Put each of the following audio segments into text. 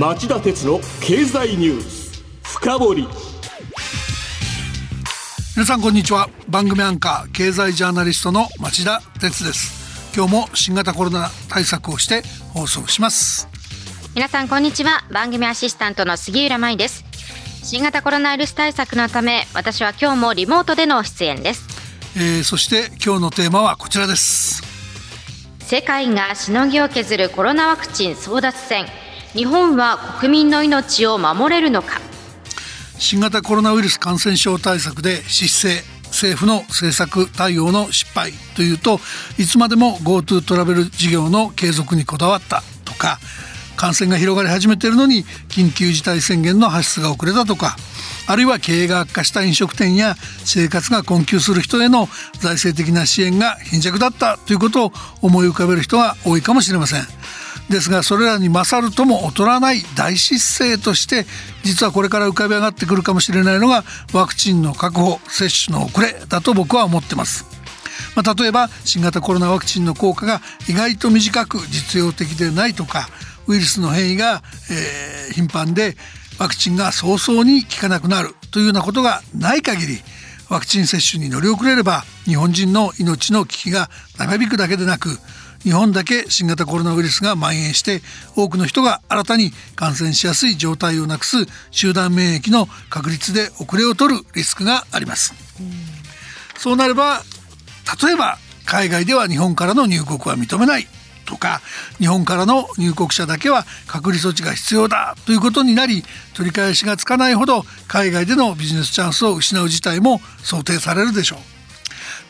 町田鉄の経済ニュース深掘り。皆さんこんにちは。番組アンカー経済ジャーナリストの町田鉄です。今日も新型コロナ対策をして放送します。皆さんこんにちは。番組アシスタントの杉浦舞です。新型コロナウイルス対策のため私は今日もリモートでの出演です、えー、そして今日のテーマはこちらです。世界がしのぎを削るコロナワクチン争奪戦日本は国民の命を守れるのか？新型コロナウイルス感染症対策で失勢政府の政策対応の失敗というといつまでも GoTo トラベル事業の継続にこだわったとか感染が広がり始めているのに緊急事態宣言の発出が遅れたとかあるいは経営が悪化した飲食店や生活が困窮する人への財政的な支援が貧弱だったということを思い浮かべる人が多いかもしれません。ですがそれらに勝るとも劣らない大失勢として実はこれから浮かび上がってくるかもしれないのがワクチンの確保接種の遅れだと僕は思ってます。まあ、例えば新型コロナワクチンの効果が意外と短く実用的でないとかウイルスの変異が、えー、頻繁でワクチンが早々に効かなくなるというようなことがない限りワクチン接種に乗り遅れれば日本人の命の危機が長引くだけでなく日本だけ新型コロナウイルスが蔓延して多くの人が新たに感染しやすい状態をなくす集団免疫の確率で遅れを取るリスクがあります。そうなれば例えば海外では日本からの入国は認めないとか日本からの入国者だけは隔離措置が必要だということになり取り返しがつかないほど海外でのビジネスチャンスを失う事態も想定されるでしょう。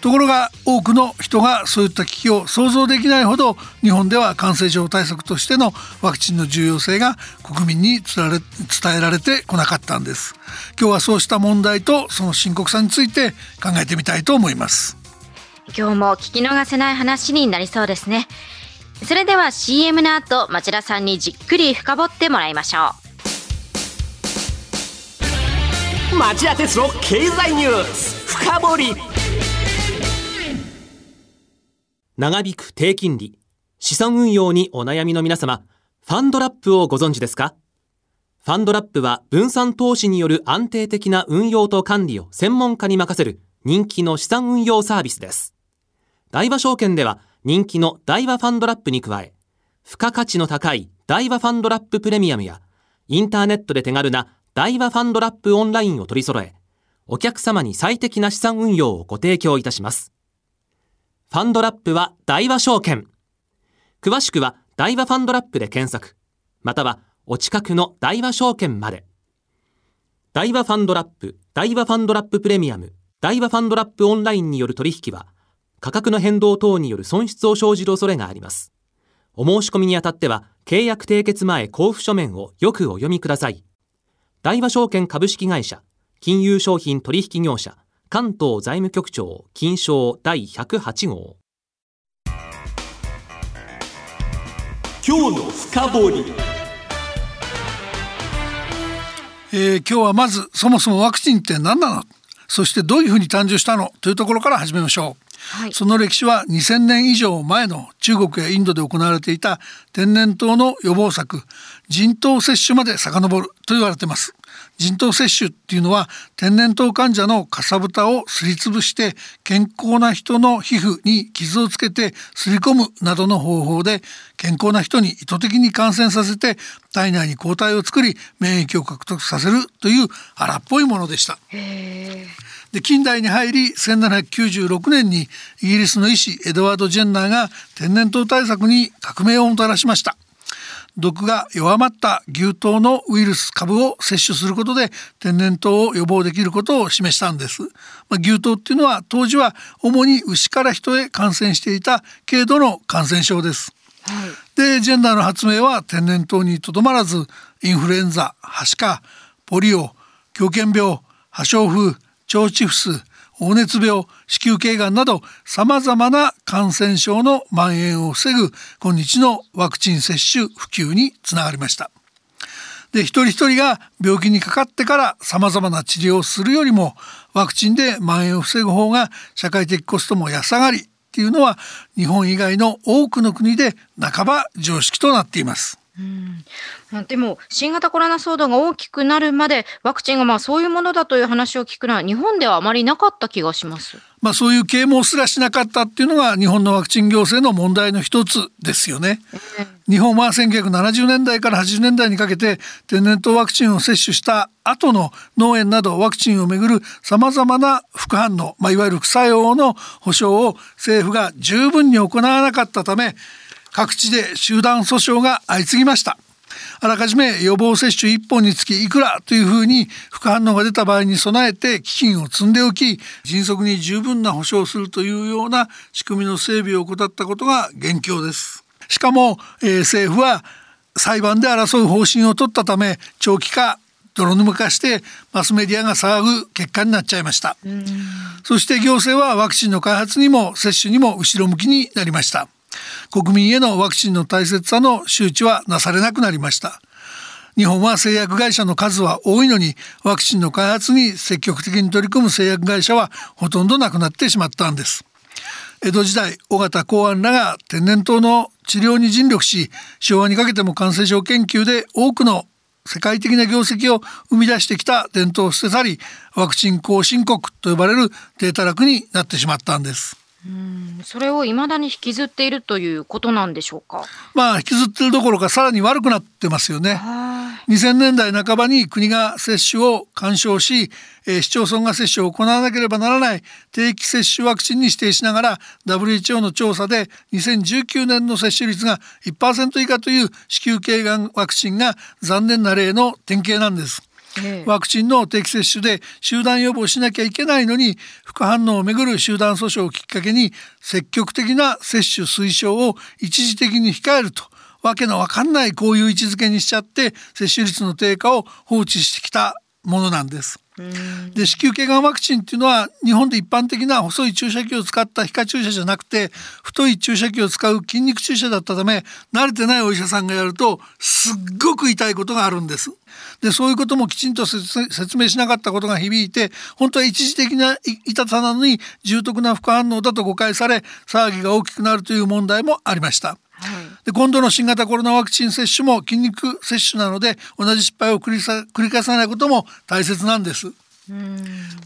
ところが多くの人がそういった危機を想像できないほど日本では感染症対策としてのワクチンの重要性が国民に伝えられてこなかったんです。今日はそうした問題とその深刻さについて考えてみたいと思います。今日も聞き逃せない話になりそうですね。それでは CM の後町田さんにじっくり深掘ってもらいましょう。町田鉄の経済ニュース。深掘長引く低金利、資産運用にお悩みの皆様、ファンドラップをご存知ですか？ファンドラップは分散投資による安定的な運用と管理を専門家に任せる人気の資産運用サービスです。大和証券では人気の大和ファンドラップに加え、付加価値の高い大和ファンドラッププレミアムや、インターネットで手軽な大和ファンドラップオンラインを取り揃え、お客様に最適な資産運用をご提供いたします。ファンドラップは大和証券。詳しくは大和ファンドラップで検索。またはお近くの大和証券まで。大和ファンドラップ、大和ファンドラッププレミアム、大和ファンドラップオンラインによる取引は、価格の変動等による損失を生じる恐れがあります。お申し込みにあたっては、契約締結前交付書面をよくお読みください。大和証券株式会社、金融商品取引業者、関東財務局長金賞第108号。今日の深掘り。えー、今日はまずそもそもワクチンって何なの？そしてどういうふうに誕生したの？というところから始めましょう、はい、その歴史は2000年以上前の中国やインドで行われていた天然痘の予防策人痘接種まで遡ると言われています人痘接種っていうのは天然痘患者のかさぶたをすりつぶして健康な人の皮膚に傷をつけてすり込むなどの方法で健康な人に意図的に感染させて体内に抗体を作り免疫を獲得させるという荒っぽいものでした。で近代に入り1796年にイギリスの医師エドワード・ジェンナーが天然痘対策に革命をもたらしました。毒が弱まった牛痘のウイルス株を摂取することで天然痘を予防できることを示したんです。まあ、牛痘っていうのは当時は主に牛から人へ感染していた軽度の感染症です。はい、でジェンダーの発明は天然痘にとどまらずインフルエンザはしかポリオ狂犬病破傷風腸チフス黄熱病子宮頸がんなどさまざまな感染症の蔓延を防ぐ今日のワクチン接種普及につながりました。で一人一人が病気にかかってからさまざまな治療をするよりもワクチンで蔓延を防ぐ方が社会的コストも安上がりっていうのは日本以外の多くの国で半ば常識となっています。うん、でも新型コロナ騒動が大きくなるまでワクチンがまあそういうものだという話を聞くのは日本ではあまりなかった気がします。まあそういう啓蒙すらしなかったっていうのが日本のワクチン行政の問題の一つですよね。日本は1970年代から80年代にかけて天然痘ワクチンを接種した後の脳炎などワクチンをめぐるさまざまな副反応、まあ、いわゆる副作用の保障を政府が十分に行わなかったため各地で集団訴訟が相次ぎました。あらかじめ予防接種1本につきいくらというふうに副反応が出た場合に備えて基金を積んでおき迅速に十分な保障をするというような仕組みの整備を怠ったことが元凶です。しかも、えー、政府は裁判で争う方針を取ったため長期化泥沼化してマスメディアが騒ぐ結果になっちゃいましたそして行政はワクチンの開発にも接種にも後ろ向きになりました国民へのワクチンの大切さの周知はなされなくなりました。日本は製薬会社の数は多いのにワクチンの開発に積極的に取り組む製薬会社はほとんどなくなってしまったんです。江戸時代尾形公安らが天然痘の治療に尽力し昭和にかけても感染症研究で多くの世界的な業績を生み出してきた伝統を捨て去りワクチン後進国と呼ばれる低たらくになってしまったんです。うんそれを未だに引きずっているということなんでしょうか？まあ引きずってるどころかさらに悪くなってますよね。2000年代半ばに国が接種を干渉し、えー、市町村が接種を行わなければならない定期接種ワクチンに指定しながら WHO の調査で2019年の接種率が1%以下という子宮頸がんワクチンが残念な例の典型なんです。ワクチンの定期接種で集団予防しなきゃいけないのに副反応をめぐる集団訴訟をきっかけに積極的な接種推奨を一時的に控えるとわけのわかんないこういう位置づけにしちゃって接種率の低下を放置してきたものなんです。で子宮頸がんワクチンっていうのは日本で一般的な細い注射器を使った皮下注射じゃなくて太い注射器を使う筋肉注射だったため慣れてないお医者さんがやるとすっごく痛いことがあるんです。でそういうこともきちんと説明しなかったことが響いて本当は一時的な痛さなのに重篤な副反応だと誤解され騒ぎが大きくなるという問題もありました。で今度の新型コロナワクチン接種も筋肉接種なので同じ失敗を繰り返さないことも大切なんです。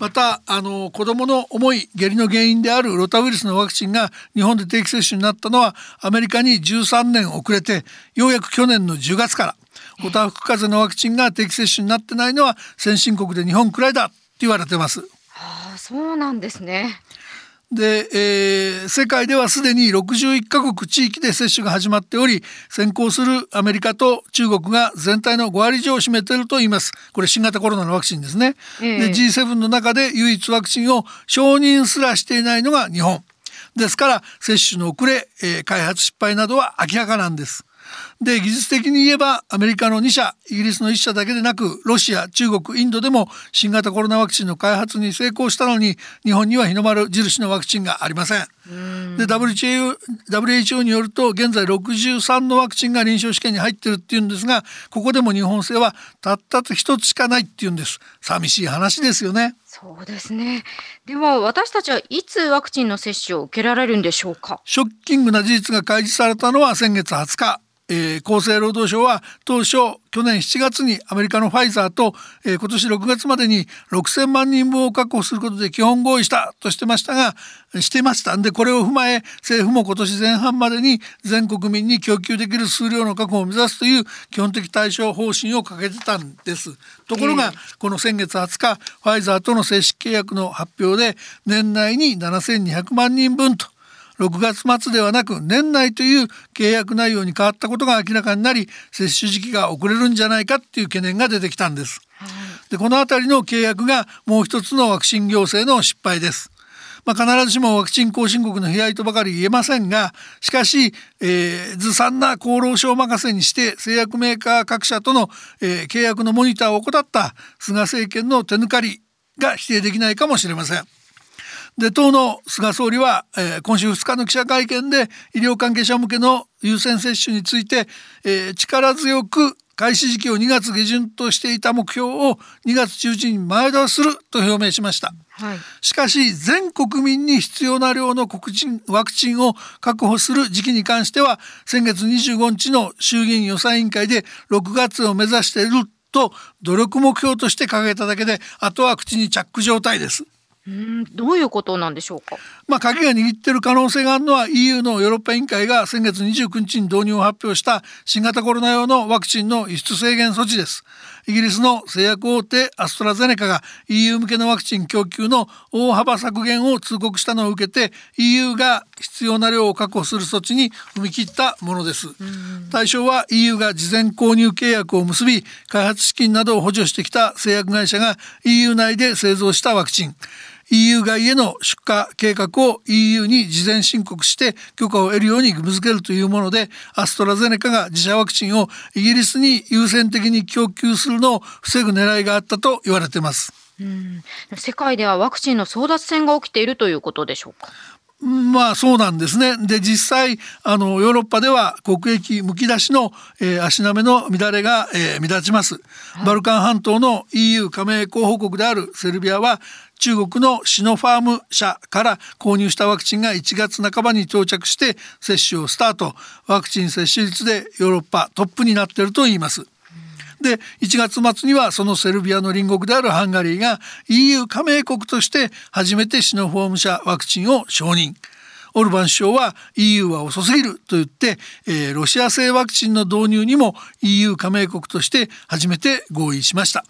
またあの子どもの重い下痢の原因であるロタウイルスのワクチンが日本で定期接種になったのはアメリカに13年遅れてようやく去年の10月からホタフク風邪のワクチンが定期接種になってないのは先進国で日本くらいだって言われてます。はあ、そうなんですね。で、えー、世界ではすでに61カ国地域で接種が始まっており先行するアメリカと中国が全体の5割以上を占めていると言います。これ新型コロナのワクチンですね、えー、で G7 の中で唯一ワクチンを承認すらしていないのが日本。ですから接種の遅れ、えー、開発失敗などは明らかなんですで技術的に言えばアメリカの2社イギリスの1社だけでなくロシア中国インドでも新型コロナワクチンの開発に成功したのに日本には日の丸印のワクチンがありません。で WHO, WHO によると現在63のワクチンが臨床試験に入ってるっていうんですがここでも日本製はたった一つしかないっていうんです寂しい話ですよね。そうですね。では私たちはいつワクチンの接種を受けられるんでしょうか？ショッキングな事実が開示されたのは先月20日。えー、厚生労働省は当初去年7月にアメリカのファイザーと、えー、今年6月までに6,000万人分を確保することで基本合意したとしてましたがしてましたんでこれを踏まえ政府も今年前半までに全国民に供給できる数量の確保を目指すという基本的対処方針を掲げてたんです。ところが、この先月20日ファイザーとの正式契約の発表で年内に7,200万人分と6月末ではなく年内という契約内容に変わったことが明らかになり接種時期が遅れるんじゃないかっていう懸念が出てきたんです。でこの辺りの契約がもう一つのワクチン行政の失敗です。まあ、必ずしもワクチン後進国の悲哀とばかり言えませんがしかし、えー、ずさんな厚労省任せにして製薬メーカー各社との、えー、契約のモニターを怠った菅政権の手抜かりが否定できないかもしれません。で党の菅総理は、えー、今週2日の記者会見で医療関係者向けの優先接種について、えー、力強く開始時期を2月下旬としていた目標を2月中旬に前倒しすると表明しました。はい、しかし全国民に必要な量の国人ワクチンを確保する時期に関しては先月25日の衆議院予算委員会で6月を目指していると努力目標として掲げただけであとは口にチャック状態です。うんどういうことなんでしょうか？まあ鍵が握っている可能性があるのは EU のヨーロッパ委員会が先月29日に導入を発表した新型コロナ用のワクチンの輸出制限措置です。イギリスの製薬大手アストラゼネカが EU 向けのワクチン供給の大幅削減を通告したのを受けて EU が必要な量を確保する措置に踏み切ったものです。対象は EU が事前購入契約を結び開発資金などを補助してきた製薬会社が EU 内で製造したワクチン。EU 外への出荷計画を EU に事前申告して許可を得るように義務付けるというものでアストラゼネカが自社ワクチンをイギリスに優先的に供給するのを防ぐ狙いがあったと言われています。うん世界ではワクチンの争奪戦が起きているということでしょうか？まあそうなんですね。で実際あのヨーロッパでは国益むき出しの、えー、足並めの乱れが、えー、目立ちます、はい、バルカン半島の EU 加盟候補国であるセルビアは中国のシノファーム社から購入したワクチンが1月半ばに到着して接種をスタート。ワクチン接種率でヨーロッパトップになっていると言います。で1月末にはそのセルビアの隣国であるハンガリーが EU 加盟国として初めてシノフォーム社ワクチンを承認。オルバン首相は EU は遅すぎると言って、えー、ロシア製ワクチンの導入にも EU 加盟国として初めて合意しました。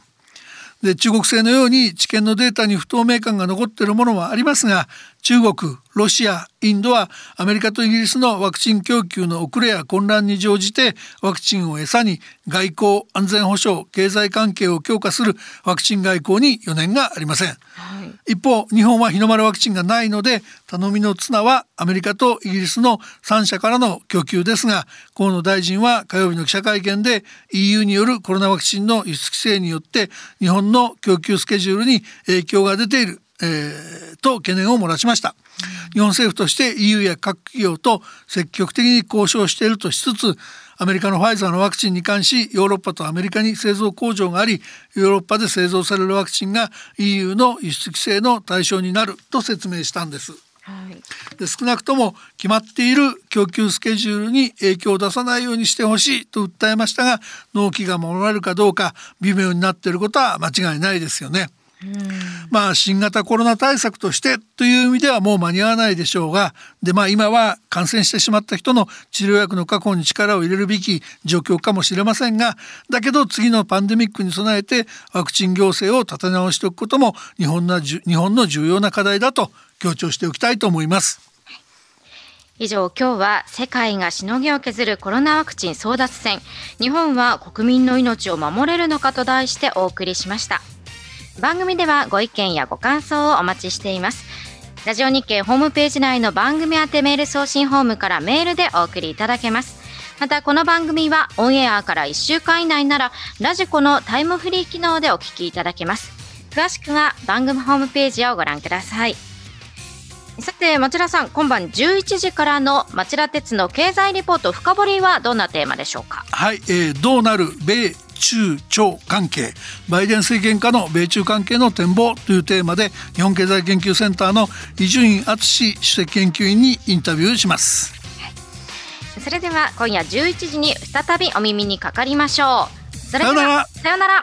で中国製のように治験のデータに不透明感が残っているものもありますが中国ロシアインドはアメリカとイギリスのワクチン供給の遅れや混乱に乗じてワクチンを餌に外交安全保障経済関係を強化するワクチン外交に余念がありません、はい、一方日本は日の丸ワクチンがないので頼みの綱はアメリカとイギリスの3社からの供給ですが河野大臣は火曜日の記者会見で EU によるコロナワクチンの輸出規制によって日本の供給スケジュールに影響が出ているえー、と懸念を漏らしました、日本政府として EU や各企業と積極的に交渉しているとしつつアメリカのファイザーのワクチンに関しヨーロッパとアメリカに製造工場がありヨーロッパで製造されるワクチンが EU の輸出規制の対象になると説明したんです。はい、で少なくとも決まっている供給スケジュールに影響を出さないようにしてほしいと訴えましたが納期が守られるかどうか微妙になっていることは間違いないですよね。まあ新型コロナ対策としてという意味ではもう間に合わないでしょうがでまあ今は感染してしまった人の治療薬の確保に力を入れるべき状況かもしれませんがだけど次のパンデミックに備えてワクチン行政を立て直しておくことも日本の日本の重要な課題だと強調しておきたいと思います。以上今日は世界がしのぎを削るコロナワクチン争奪戦日本は国民の命を守れるのかと題してお送りしました。番組ではご意見やご感想をお待ちしています。ラジオ日経ホームページ内の番組宛てメール送信ホームからメールでお送りいただけます。またこの番組はオンエアから1週間以内ならラジコのタイムフリー機能でお聞きいただけます。詳しくは番組ホームページをご覧ください。さて町田さん今晩11時からの町田鉄の経済リポート深掘りはどんなテーマでしょうか？はい、えー、どうなる米中朝関係バイデン政権下の米中関係の展望というテーマで日本経済研究センターの伊集院敦主席研究員にインタビューします、それでは今夜11時に再びお耳にかかりましょう。それではさようなら